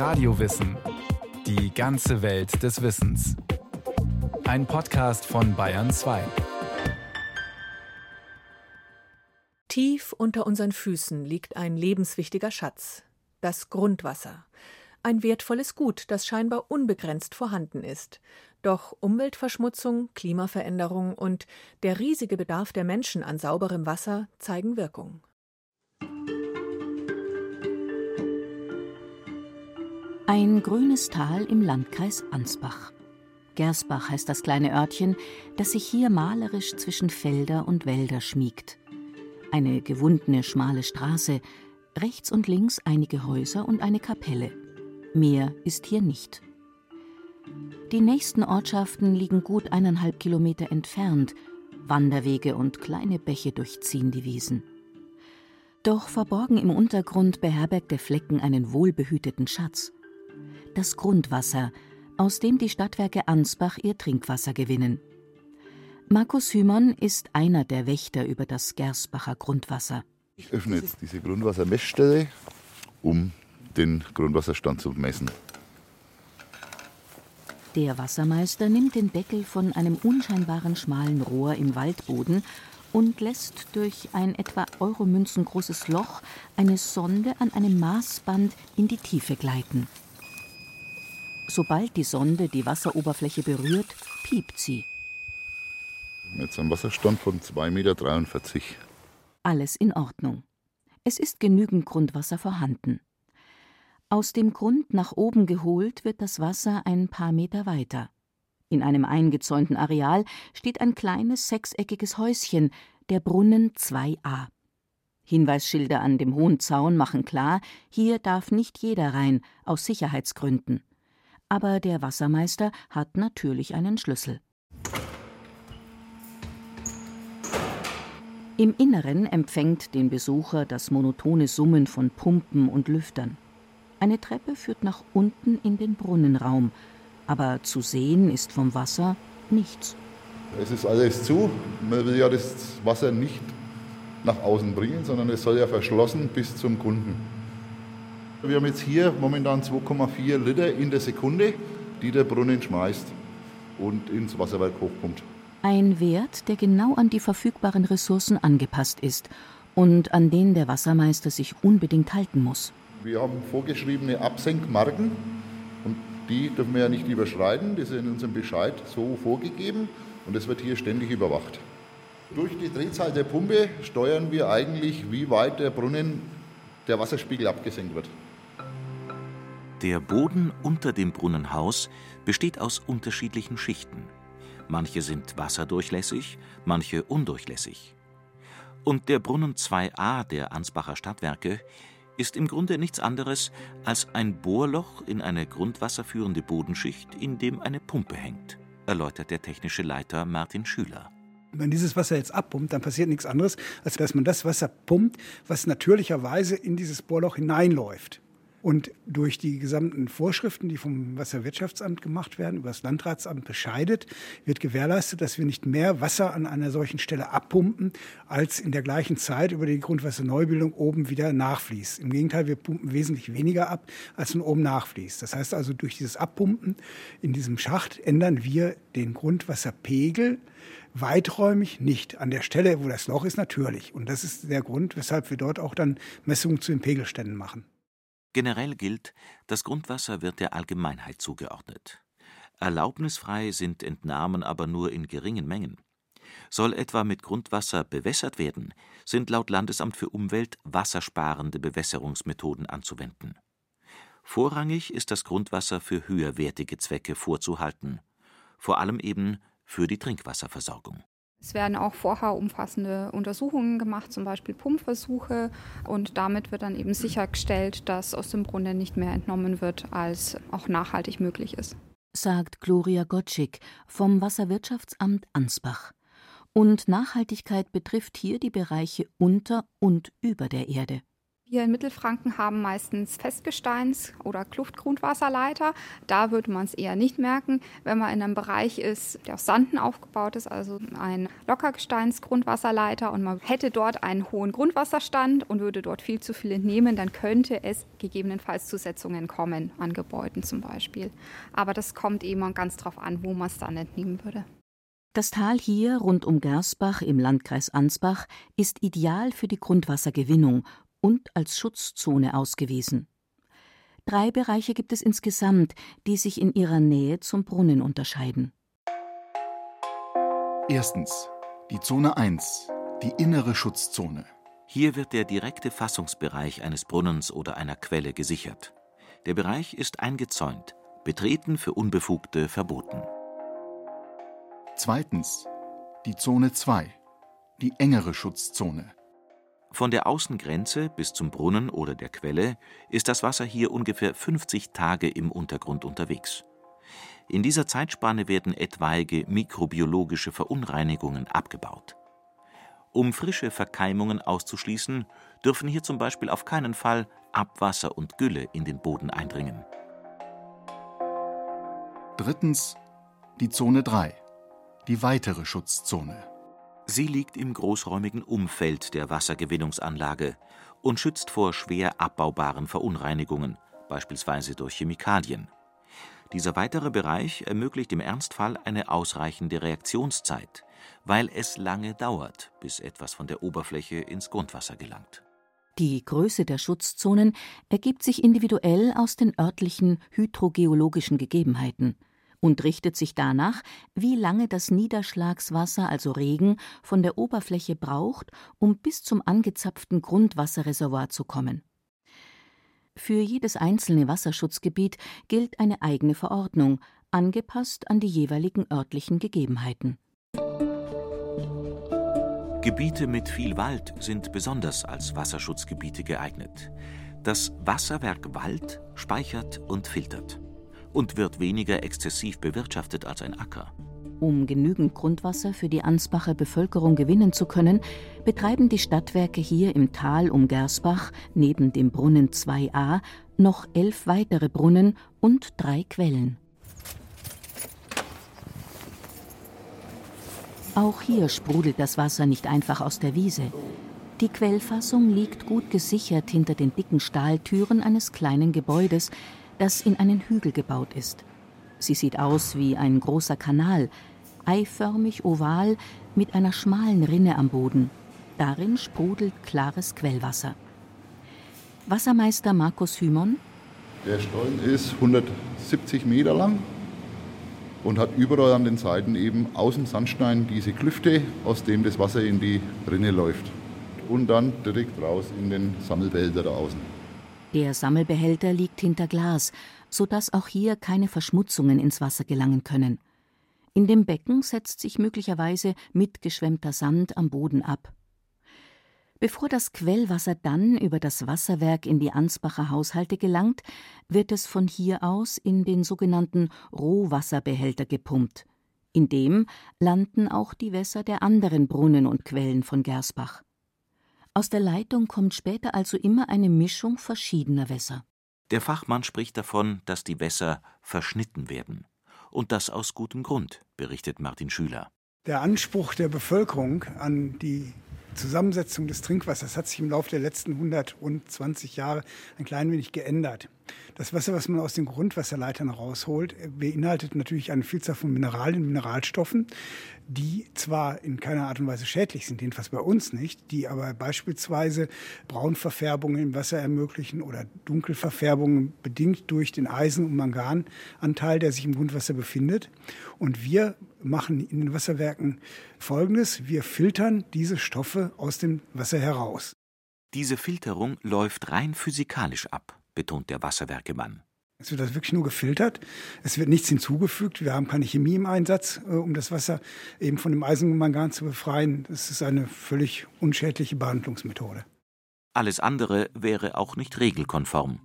Radiowissen. Die ganze Welt des Wissens. Ein Podcast von Bayern 2. Tief unter unseren Füßen liegt ein lebenswichtiger Schatz, das Grundwasser. Ein wertvolles Gut, das scheinbar unbegrenzt vorhanden ist. Doch Umweltverschmutzung, Klimaveränderung und der riesige Bedarf der Menschen an sauberem Wasser zeigen Wirkung. Ein grünes Tal im Landkreis Ansbach. Gersbach heißt das kleine Örtchen, das sich hier malerisch zwischen Felder und Wälder schmiegt. Eine gewundene schmale Straße, rechts und links einige Häuser und eine Kapelle. Mehr ist hier nicht. Die nächsten Ortschaften liegen gut eineinhalb Kilometer entfernt. Wanderwege und kleine Bäche durchziehen die Wiesen. Doch verborgen im Untergrund beherbergt der Flecken einen wohlbehüteten Schatz das Grundwasser, aus dem die Stadtwerke Ansbach ihr Trinkwasser gewinnen. Markus Hümann ist einer der Wächter über das Gersbacher Grundwasser. Ich öffne jetzt diese Grundwassermessstelle, um den Grundwasserstand zu messen. Der Wassermeister nimmt den Deckel von einem unscheinbaren schmalen Rohr im Waldboden und lässt durch ein etwa Euromünzen großes Loch eine Sonde an einem Maßband in die Tiefe gleiten. Sobald die Sonde die Wasseroberfläche berührt, piept sie. Jetzt ein Wasserstand von 2,43 Meter. Alles in Ordnung. Es ist genügend Grundwasser vorhanden. Aus dem Grund nach oben geholt wird das Wasser ein paar Meter weiter. In einem eingezäunten Areal steht ein kleines sechseckiges Häuschen, der Brunnen 2a. Hinweisschilder an dem hohen Zaun machen klar, hier darf nicht jeder rein, aus Sicherheitsgründen aber der Wassermeister hat natürlich einen Schlüssel. Im Inneren empfängt den Besucher das monotone Summen von Pumpen und Lüftern. Eine Treppe führt nach unten in den Brunnenraum, aber zu sehen ist vom Wasser nichts. Es ist alles zu. Man will ja das Wasser nicht nach außen bringen, sondern es soll ja verschlossen bis zum Kunden. Wir haben jetzt hier momentan 2,4 Liter in der Sekunde, die der Brunnen schmeißt und ins Wasserwerk hochpumpt. Ein Wert, der genau an die verfügbaren Ressourcen angepasst ist und an den der Wassermeister sich unbedingt halten muss. Wir haben vorgeschriebene Absenkmarken und die dürfen wir ja nicht überschreiten. Das ist in unserem Bescheid so vorgegeben und das wird hier ständig überwacht. Durch die Drehzahl der Pumpe steuern wir eigentlich, wie weit der Brunnen, der Wasserspiegel abgesenkt wird. Der Boden unter dem Brunnenhaus besteht aus unterschiedlichen Schichten. Manche sind wasserdurchlässig, manche undurchlässig. Und der Brunnen 2a der Ansbacher Stadtwerke ist im Grunde nichts anderes als ein Bohrloch in eine grundwasserführende Bodenschicht, in dem eine Pumpe hängt, erläutert der technische Leiter Martin Schüler. Wenn dieses Wasser jetzt abpumpt, dann passiert nichts anderes, als dass man das Wasser pumpt, was natürlicherweise in dieses Bohrloch hineinläuft. Und durch die gesamten Vorschriften, die vom Wasserwirtschaftsamt gemacht werden, über das Landratsamt bescheidet, wird gewährleistet, dass wir nicht mehr Wasser an einer solchen Stelle abpumpen, als in der gleichen Zeit über die Grundwasserneubildung oben wieder nachfließt. Im Gegenteil, wir pumpen wesentlich weniger ab, als von oben nachfließt. Das heißt also, durch dieses Abpumpen in diesem Schacht ändern wir den Grundwasserpegel weiträumig nicht. An der Stelle, wo das Loch ist, natürlich. Und das ist der Grund, weshalb wir dort auch dann Messungen zu den Pegelständen machen. Generell gilt, das Grundwasser wird der Allgemeinheit zugeordnet. Erlaubnisfrei sind Entnahmen aber nur in geringen Mengen. Soll etwa mit Grundwasser bewässert werden, sind laut Landesamt für Umwelt wassersparende Bewässerungsmethoden anzuwenden. Vorrangig ist das Grundwasser für höherwertige Zwecke vorzuhalten, vor allem eben für die Trinkwasserversorgung es werden auch vorher umfassende Untersuchungen gemacht, zum Beispiel Pumpversuche. Und damit wird dann eben sichergestellt, dass aus dem Brunnen nicht mehr entnommen wird, als auch nachhaltig möglich ist. Sagt Gloria Gottschick vom Wasserwirtschaftsamt Ansbach. Und Nachhaltigkeit betrifft hier die Bereiche unter und über der Erde. Wir in Mittelfranken haben meistens Festgesteins- oder Kluftgrundwasserleiter. Da würde man es eher nicht merken. Wenn man in einem Bereich ist, der aus Sanden aufgebaut ist, also ein Lockergesteinsgrundwasserleiter und man hätte dort einen hohen Grundwasserstand und würde dort viel zu viel entnehmen, dann könnte es gegebenenfalls zu Setzungen kommen, an Gebäuden zum Beispiel. Aber das kommt eben ganz drauf an, wo man es dann entnehmen würde. Das Tal hier rund um Gersbach im Landkreis Ansbach ist ideal für die Grundwassergewinnung und als Schutzzone ausgewiesen. Drei Bereiche gibt es insgesamt, die sich in ihrer Nähe zum Brunnen unterscheiden. Erstens die Zone 1, die innere Schutzzone. Hier wird der direkte Fassungsbereich eines Brunnens oder einer Quelle gesichert. Der Bereich ist eingezäunt, betreten für Unbefugte verboten. Zweitens die Zone 2, die engere Schutzzone. Von der Außengrenze bis zum Brunnen oder der Quelle ist das Wasser hier ungefähr 50 Tage im Untergrund unterwegs. In dieser Zeitspanne werden etwaige mikrobiologische Verunreinigungen abgebaut. Um frische Verkeimungen auszuschließen, dürfen hier zum Beispiel auf keinen Fall Abwasser und Gülle in den Boden eindringen. Drittens die Zone 3, die weitere Schutzzone. Sie liegt im großräumigen Umfeld der Wassergewinnungsanlage und schützt vor schwer abbaubaren Verunreinigungen, beispielsweise durch Chemikalien. Dieser weitere Bereich ermöglicht im Ernstfall eine ausreichende Reaktionszeit, weil es lange dauert, bis etwas von der Oberfläche ins Grundwasser gelangt. Die Größe der Schutzzonen ergibt sich individuell aus den örtlichen hydrogeologischen Gegebenheiten und richtet sich danach, wie lange das Niederschlagswasser, also Regen, von der Oberfläche braucht, um bis zum angezapften Grundwasserreservoir zu kommen. Für jedes einzelne Wasserschutzgebiet gilt eine eigene Verordnung, angepasst an die jeweiligen örtlichen Gegebenheiten. Gebiete mit viel Wald sind besonders als Wasserschutzgebiete geeignet. Das Wasserwerk Wald speichert und filtert und wird weniger exzessiv bewirtschaftet als ein Acker. Um genügend Grundwasser für die Ansbacher Bevölkerung gewinnen zu können, betreiben die Stadtwerke hier im Tal um Gersbach neben dem Brunnen 2a noch elf weitere Brunnen und drei Quellen. Auch hier sprudelt das Wasser nicht einfach aus der Wiese. Die Quellfassung liegt gut gesichert hinter den dicken Stahltüren eines kleinen Gebäudes, das in einen Hügel gebaut ist. Sie sieht aus wie ein großer Kanal, eiförmig oval mit einer schmalen Rinne am Boden. Darin sprudelt klares Quellwasser. Wassermeister Markus Hymon. Der Stollen ist 170 Meter lang und hat überall an den Seiten eben außen Sandstein diese Klüfte, aus dem das Wasser in die Rinne läuft. Und dann direkt raus in den Sammelbehälter da außen. Der Sammelbehälter liegt hinter Glas, sodass auch hier keine Verschmutzungen ins Wasser gelangen können. In dem Becken setzt sich möglicherweise mitgeschwemmter Sand am Boden ab. Bevor das Quellwasser dann über das Wasserwerk in die Ansbacher Haushalte gelangt, wird es von hier aus in den sogenannten Rohwasserbehälter gepumpt. In dem landen auch die Wässer der anderen Brunnen und Quellen von Gersbach. Aus der Leitung kommt später also immer eine Mischung verschiedener Wässer. Der Fachmann spricht davon, dass die Wässer verschnitten werden. Und das aus gutem Grund, berichtet Martin Schüler. Der Anspruch der Bevölkerung an die Zusammensetzung des Trinkwassers hat sich im Laufe der letzten 120 Jahre ein klein wenig geändert. Das Wasser, was man aus den Grundwasserleitern rausholt, beinhaltet natürlich eine Vielzahl von Mineralien, Mineralstoffen, die zwar in keiner Art und Weise schädlich sind, jedenfalls bei uns nicht, die aber beispielsweise Braunverfärbungen im Wasser ermöglichen oder Dunkelverfärbungen bedingt durch den Eisen- und Mangananteil, der sich im Grundwasser befindet. Und wir machen in den Wasserwerken Folgendes. Wir filtern diese Stoffe aus dem Wasser heraus. Diese Filterung läuft rein physikalisch ab betont der Wasserwerkemann. Es wird das wirklich nur gefiltert. Es wird nichts hinzugefügt. Wir haben keine Chemie im Einsatz, äh, um das Wasser eben von dem Eisenmangan zu befreien. Das ist eine völlig unschädliche Behandlungsmethode. Alles andere wäre auch nicht regelkonform.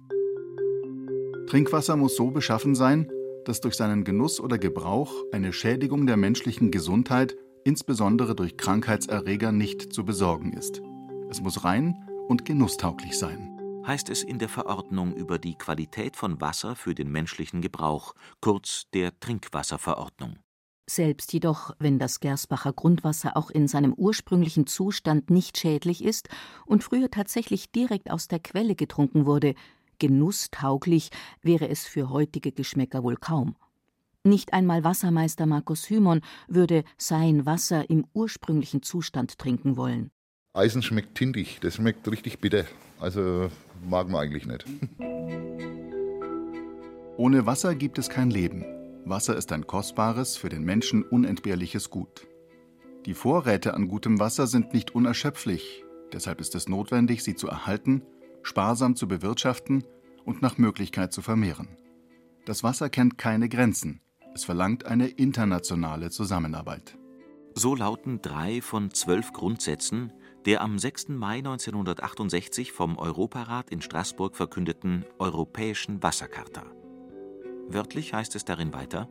Trinkwasser muss so beschaffen sein, dass durch seinen Genuss oder Gebrauch eine Schädigung der menschlichen Gesundheit, insbesondere durch Krankheitserreger, nicht zu besorgen ist. Es muss rein und genusstauglich sein. heißt es in der Verordnung über die Qualität von Wasser für den menschlichen Gebrauch, kurz der Trinkwasserverordnung. Selbst jedoch, wenn das Gersbacher Grundwasser auch in seinem ursprünglichen Zustand nicht schädlich ist und früher tatsächlich direkt aus der Quelle getrunken wurde, genusstauglich wäre es für heutige Geschmäcker wohl kaum. Nicht einmal Wassermeister Markus Hymon würde sein Wasser im ursprünglichen Zustand trinken wollen. Eisen schmeckt tintig, das schmeckt richtig bitter. Also mag man eigentlich nicht. Ohne Wasser gibt es kein Leben. Wasser ist ein kostbares, für den Menschen unentbehrliches Gut. Die Vorräte an gutem Wasser sind nicht unerschöpflich, deshalb ist es notwendig, sie zu erhalten, sparsam zu bewirtschaften und nach Möglichkeit zu vermehren. Das Wasser kennt keine Grenzen, es verlangt eine internationale Zusammenarbeit. So lauten drei von zwölf Grundsätzen der am 6. Mai 1968 vom Europarat in Straßburg verkündeten Europäischen Wassercharta. Wörtlich heißt es darin weiter: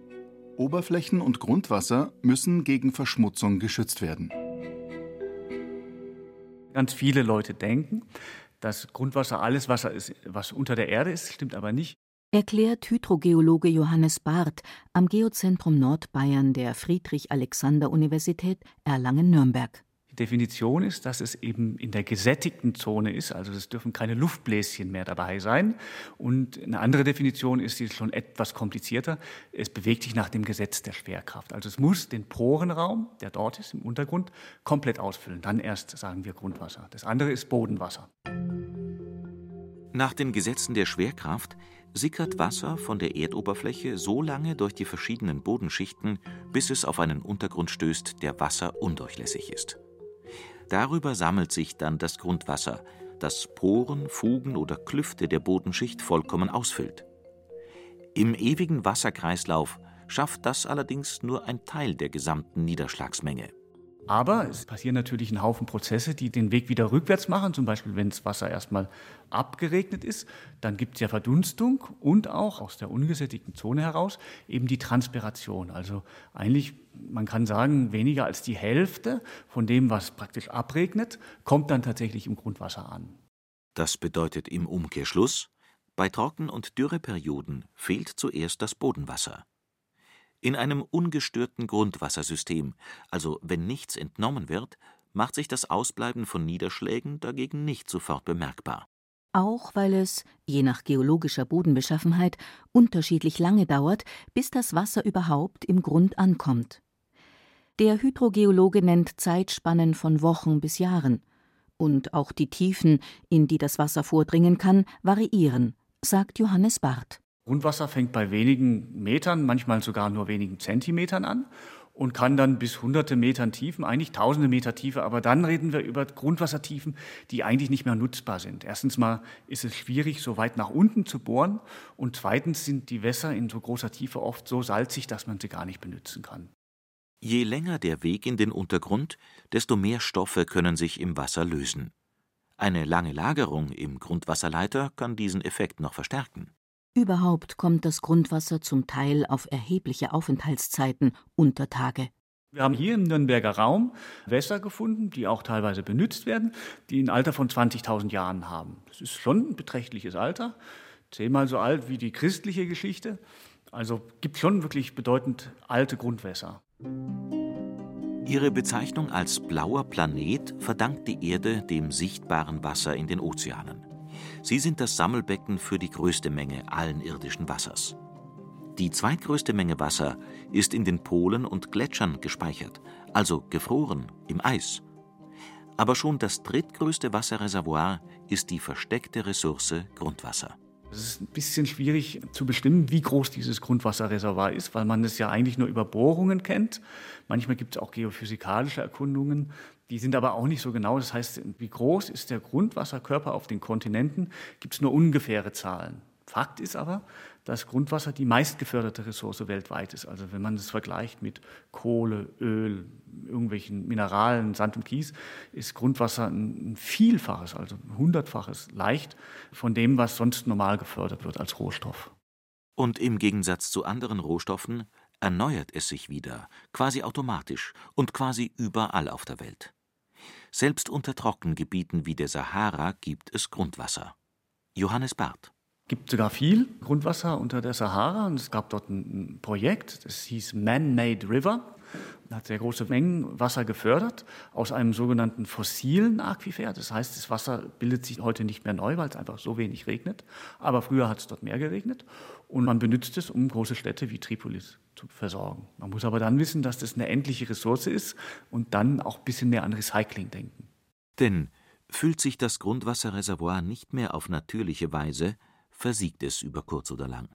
Oberflächen und Grundwasser müssen gegen Verschmutzung geschützt werden. Ganz viele Leute denken, dass Grundwasser alles Wasser ist, was unter der Erde ist, stimmt aber nicht. Erklärt Hydrogeologe Johannes Barth am Geozentrum Nordbayern der Friedrich-Alexander-Universität Erlangen-Nürnberg. Definition ist, dass es eben in der gesättigten Zone ist, also es dürfen keine Luftbläschen mehr dabei sein. Und eine andere Definition ist, die ist schon etwas komplizierter, es bewegt sich nach dem Gesetz der Schwerkraft. Also es muss den Porenraum, der dort ist im Untergrund, komplett ausfüllen. Dann erst sagen wir Grundwasser. Das andere ist Bodenwasser. Nach den Gesetzen der Schwerkraft sickert Wasser von der Erdoberfläche so lange durch die verschiedenen Bodenschichten, bis es auf einen Untergrund stößt, der wasserundurchlässig ist. Darüber sammelt sich dann das Grundwasser, das Poren, Fugen oder Klüfte der Bodenschicht vollkommen ausfüllt. Im ewigen Wasserkreislauf schafft das allerdings nur ein Teil der gesamten Niederschlagsmenge. Aber es passieren natürlich ein Haufen Prozesse, die den Weg wieder rückwärts machen. Zum Beispiel, wenn das Wasser erstmal abgeregnet ist, dann gibt es ja Verdunstung und auch aus der ungesättigten Zone heraus eben die Transpiration. Also eigentlich, man kann sagen, weniger als die Hälfte von dem, was praktisch abregnet, kommt dann tatsächlich im Grundwasser an. Das bedeutet im Umkehrschluss, bei Trocken- und Dürreperioden fehlt zuerst das Bodenwasser. In einem ungestörten Grundwassersystem, also wenn nichts entnommen wird, macht sich das Ausbleiben von Niederschlägen dagegen nicht sofort bemerkbar. Auch weil es, je nach geologischer Bodenbeschaffenheit, unterschiedlich lange dauert, bis das Wasser überhaupt im Grund ankommt. Der Hydrogeologe nennt Zeitspannen von Wochen bis Jahren. Und auch die Tiefen, in die das Wasser vordringen kann, variieren, sagt Johannes Barth. Grundwasser fängt bei wenigen Metern, manchmal sogar nur wenigen Zentimetern an und kann dann bis hunderte Metern Tiefen, eigentlich tausende Meter Tiefe, aber dann reden wir über Grundwassertiefen, die eigentlich nicht mehr nutzbar sind. Erstens mal ist es schwierig, so weit nach unten zu bohren und zweitens sind die Wässer in so großer Tiefe oft so salzig, dass man sie gar nicht benutzen kann. Je länger der Weg in den Untergrund, desto mehr Stoffe können sich im Wasser lösen. Eine lange Lagerung im Grundwasserleiter kann diesen Effekt noch verstärken. Überhaupt kommt das Grundwasser zum Teil auf erhebliche Aufenthaltszeiten unter Tage. Wir haben hier im Nürnberger Raum Wässer gefunden, die auch teilweise benutzt werden, die ein Alter von 20.000 Jahren haben. Das ist schon ein beträchtliches Alter, zehnmal so alt wie die christliche Geschichte. Also gibt schon wirklich bedeutend alte Grundwässer. Ihre Bezeichnung als blauer Planet verdankt die Erde dem sichtbaren Wasser in den Ozeanen. Sie sind das Sammelbecken für die größte Menge allen irdischen Wassers. Die zweitgrößte Menge Wasser ist in den Polen und Gletschern gespeichert, also gefroren im Eis. Aber schon das drittgrößte Wasserreservoir ist die versteckte Ressource Grundwasser. Es ist ein bisschen schwierig zu bestimmen, wie groß dieses Grundwasserreservoir ist, weil man es ja eigentlich nur über Bohrungen kennt. Manchmal gibt es auch geophysikalische Erkundungen. Die sind aber auch nicht so genau. Das heißt, wie groß ist der Grundwasserkörper auf den Kontinenten, gibt es nur ungefähre Zahlen. Fakt ist aber, dass Grundwasser die meistgeförderte Ressource weltweit ist. Also wenn man es vergleicht mit Kohle, Öl, irgendwelchen Mineralen, Sand und Kies, ist Grundwasser ein Vielfaches, also ein Hundertfaches leicht von dem, was sonst normal gefördert wird als Rohstoff. Und im Gegensatz zu anderen Rohstoffen erneuert es sich wieder, quasi automatisch und quasi überall auf der Welt. Selbst unter Trockengebieten wie der Sahara gibt es Grundwasser. Johannes Barth. Gibt sogar viel Grundwasser unter der Sahara und es gab dort ein Projekt, das hieß Man-Made River hat sehr große Mengen Wasser gefördert aus einem sogenannten fossilen Aquifer. Das heißt, das Wasser bildet sich heute nicht mehr neu, weil es einfach so wenig regnet. Aber früher hat es dort mehr geregnet und man benutzt es, um große Städte wie Tripolis zu versorgen. Man muss aber dann wissen, dass das eine endliche Ressource ist und dann auch ein bisschen mehr an Recycling denken. Denn füllt sich das Grundwasserreservoir nicht mehr auf natürliche Weise, versiegt es über kurz oder lang.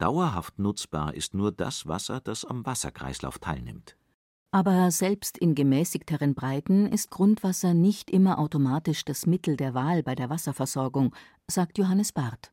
Dauerhaft nutzbar ist nur das Wasser, das am Wasserkreislauf teilnimmt. Aber selbst in gemäßigteren Breiten ist Grundwasser nicht immer automatisch das Mittel der Wahl bei der Wasserversorgung, sagt Johannes Barth.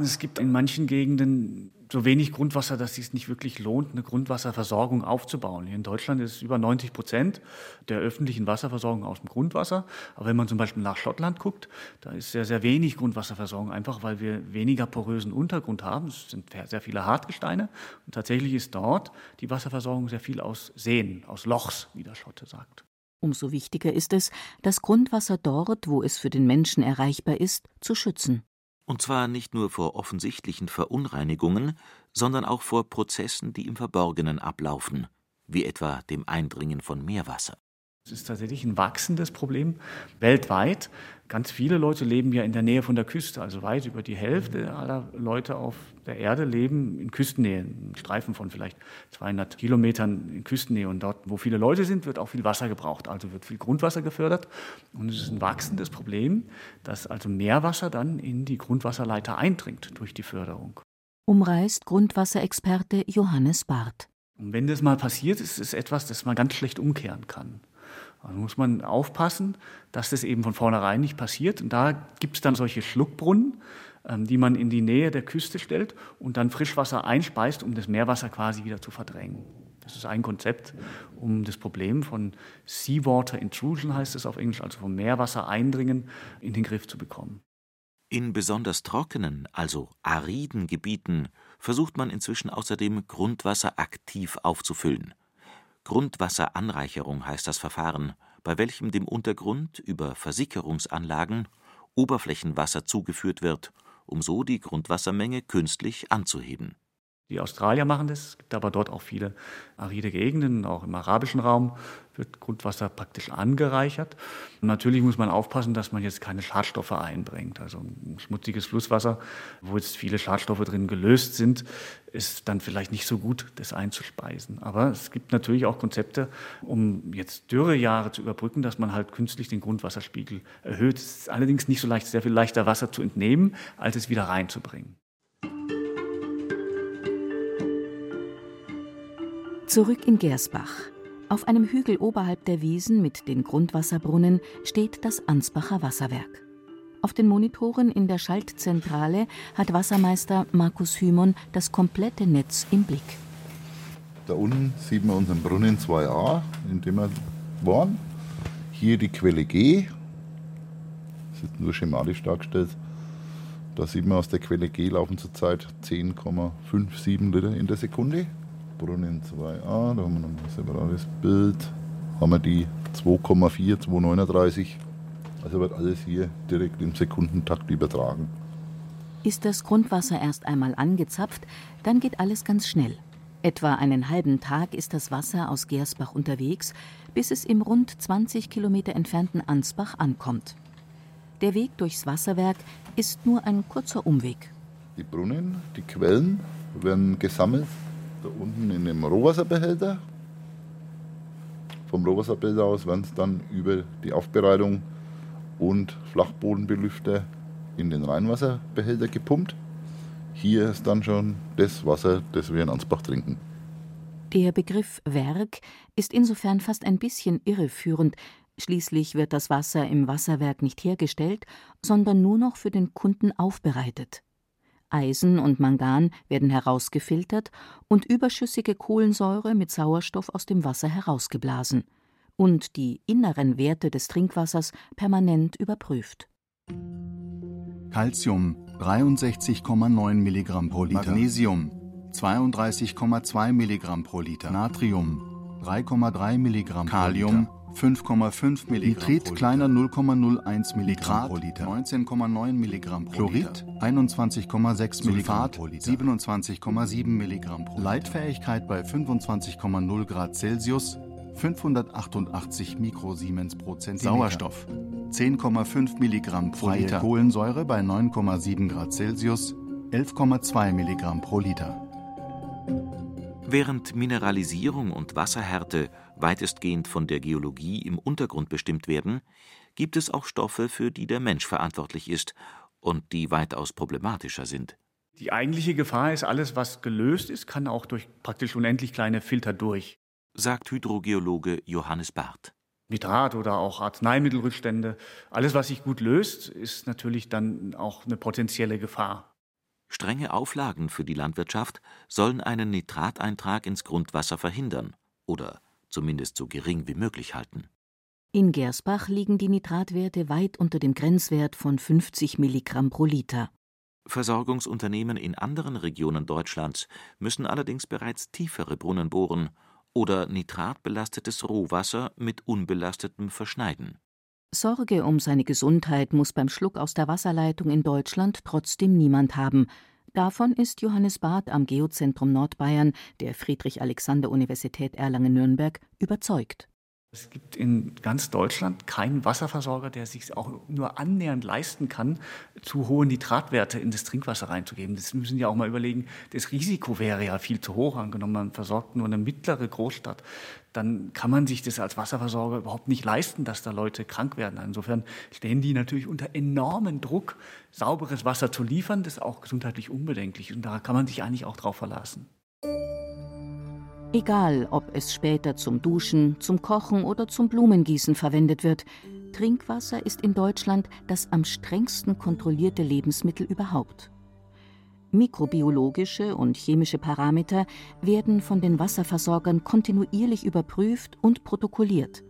Es gibt in manchen Gegenden so wenig Grundwasser, dass es nicht wirklich lohnt, eine Grundwasserversorgung aufzubauen. Hier in Deutschland ist über 90 Prozent der öffentlichen Wasserversorgung aus dem Grundwasser. Aber wenn man zum Beispiel nach Schottland guckt, da ist sehr, sehr wenig Grundwasserversorgung, einfach weil wir weniger porösen Untergrund haben. Es sind sehr viele Hartgesteine. Und tatsächlich ist dort die Wasserversorgung sehr viel aus Seen, aus Lochs, wie der Schotte sagt. Umso wichtiger ist es, das Grundwasser dort, wo es für den Menschen erreichbar ist, zu schützen. Und zwar nicht nur vor offensichtlichen Verunreinigungen, sondern auch vor Prozessen, die im Verborgenen ablaufen, wie etwa dem Eindringen von Meerwasser. Es ist tatsächlich ein wachsendes Problem weltweit. Ganz viele Leute leben ja in der Nähe von der Küste, also weit über die Hälfte aller Leute auf der Erde leben in Küstennähe, in Streifen von vielleicht 200 Kilometern in Küstennähe. Und dort, wo viele Leute sind, wird auch viel Wasser gebraucht, also wird viel Grundwasser gefördert. Und es ist ein wachsendes Problem, dass also Meerwasser dann in die Grundwasserleiter eindringt durch die Förderung. Umreißt Grundwasserexperte Johannes Barth. Und wenn das mal passiert, ist es etwas, das man ganz schlecht umkehren kann. Also muss man aufpassen, dass das eben von vornherein nicht passiert. Und da gibt es dann solche Schluckbrunnen, ähm, die man in die Nähe der Küste stellt und dann Frischwasser einspeist, um das Meerwasser quasi wieder zu verdrängen. Das ist ein Konzept, um das Problem von Seawater Intrusion, heißt es auf Englisch, also vom Meerwasser eindringen, in den Griff zu bekommen. In besonders trockenen, also ariden Gebieten versucht man inzwischen außerdem Grundwasser aktiv aufzufüllen. Grundwasseranreicherung heißt das Verfahren, bei welchem dem Untergrund über Versickerungsanlagen Oberflächenwasser zugeführt wird, um so die Grundwassermenge künstlich anzuheben die Australier machen das, es gibt aber dort auch viele aride Gegenden, auch im arabischen Raum wird Grundwasser praktisch angereichert. Und natürlich muss man aufpassen, dass man jetzt keine Schadstoffe einbringt. Also ein schmutziges Flusswasser, wo jetzt viele Schadstoffe drin gelöst sind, ist dann vielleicht nicht so gut, das einzuspeisen. Aber es gibt natürlich auch Konzepte, um jetzt Dürrejahre zu überbrücken, dass man halt künstlich den Grundwasserspiegel erhöht. Es ist allerdings nicht so leicht, sehr viel leichter Wasser zu entnehmen, als es wieder reinzubringen. Zurück in Gersbach. Auf einem Hügel oberhalb der Wiesen mit den Grundwasserbrunnen steht das Ansbacher Wasserwerk. Auf den Monitoren in der Schaltzentrale hat Wassermeister Markus Hümon das komplette Netz im Blick. Da unten sieht man unseren Brunnen 2a, in dem wir waren. Hier die Quelle G. Das ist nur schematisch dargestellt. Da sieht man, aus der Quelle G laufen zurzeit 10,57 Liter in der Sekunde. Brunnen 2a, da haben wir noch ein separates Bild, haben wir die 2,4, 239. Also wird alles hier direkt im Sekundentakt übertragen. Ist das Grundwasser erst einmal angezapft, dann geht alles ganz schnell. Etwa einen halben Tag ist das Wasser aus Gersbach unterwegs, bis es im rund 20 Kilometer entfernten Ansbach ankommt. Der Weg durchs Wasserwerk ist nur ein kurzer Umweg. Die Brunnen, die Quellen werden gesammelt da unten in dem Rohwasserbehälter. Vom Rohwasserbehälter aus werden es dann über die Aufbereitung und Flachbodenbelüfter in den Rheinwasserbehälter gepumpt. Hier ist dann schon das Wasser, das wir in Ansbach trinken. Der Begriff Werk ist insofern fast ein bisschen irreführend. Schließlich wird das Wasser im Wasserwerk nicht hergestellt, sondern nur noch für den Kunden aufbereitet. Eisen und Mangan werden herausgefiltert und überschüssige Kohlensäure mit Sauerstoff aus dem Wasser herausgeblasen und die inneren Werte des Trinkwassers permanent überprüft. Calcium 63,9 Milligramm pro Liter. Magnesium 32,2 Milligramm pro Liter. Natrium 3,3 Milligramm. Kalium 5,5 Milligramm Nitrit kleiner 0,01 Milligramm pro Liter. 19,9 Milligramm pro Chlorid 21,6 Milligramm pro Liter. 27,7 Milligramm pro Liter. Leitfähigkeit bei 25,0 Grad Celsius 588 Mikrosiemens pro Zentimeter. Sauerstoff 10,5 Milligramm pro Liter. Kohlensäure bei 9,7 Grad Celsius 11,2 Milligramm pro Liter. Während Mineralisierung und Wasserhärte weitestgehend von der Geologie im Untergrund bestimmt werden, gibt es auch Stoffe, für die der Mensch verantwortlich ist und die weitaus problematischer sind. Die eigentliche Gefahr ist, alles, was gelöst ist, kann auch durch praktisch unendlich kleine Filter durch, sagt Hydrogeologe Johannes Barth. Nitrat oder auch Arzneimittelrückstände, alles, was sich gut löst, ist natürlich dann auch eine potenzielle Gefahr. Strenge Auflagen für die Landwirtschaft sollen einen Nitrateintrag ins Grundwasser verhindern oder zumindest so gering wie möglich halten. In Gersbach liegen die Nitratwerte weit unter dem Grenzwert von 50 Milligramm pro Liter. Versorgungsunternehmen in anderen Regionen Deutschlands müssen allerdings bereits tiefere Brunnen bohren oder nitratbelastetes Rohwasser mit unbelastetem verschneiden. Sorge um seine Gesundheit muss beim Schluck aus der Wasserleitung in Deutschland trotzdem niemand haben. Davon ist Johannes Barth am Geozentrum Nordbayern der Friedrich-Alexander-Universität Erlangen-Nürnberg überzeugt es gibt in ganz Deutschland keinen Wasserversorger, der sich auch nur annähernd leisten kann, zu hohe Nitratwerte in das Trinkwasser reinzugeben. Das müssen ja auch mal überlegen. Das Risiko wäre ja viel zu hoch angenommen. Man versorgt nur eine mittlere Großstadt. Dann kann man sich das als Wasserversorger überhaupt nicht leisten, dass da Leute krank werden. Insofern stehen die natürlich unter enormen Druck, sauberes Wasser zu liefern, das auch gesundheitlich unbedenklich ist. Und da kann man sich eigentlich auch drauf verlassen. Egal, ob es später zum Duschen, zum Kochen oder zum Blumengießen verwendet wird, Trinkwasser ist in Deutschland das am strengsten kontrollierte Lebensmittel überhaupt. Mikrobiologische und chemische Parameter werden von den Wasserversorgern kontinuierlich überprüft und protokolliert.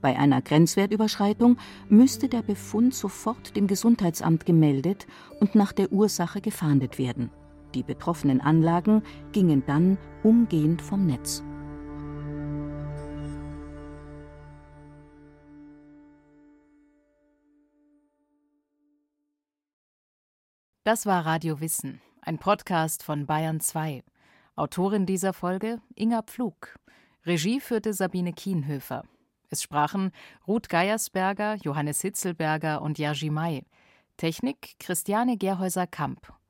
Bei einer Grenzwertüberschreitung müsste der Befund sofort dem Gesundheitsamt gemeldet und nach der Ursache gefahndet werden. Die betroffenen Anlagen gingen dann umgehend vom Netz. Das war Radio Wissen, ein Podcast von Bayern 2. Autorin dieser Folge Inga Pflug. Regie führte Sabine Kienhöfer. Es sprachen Ruth Geiersberger, Johannes Hitzelberger und Yaji Mai. Technik Christiane Gerhäuser-Kamp.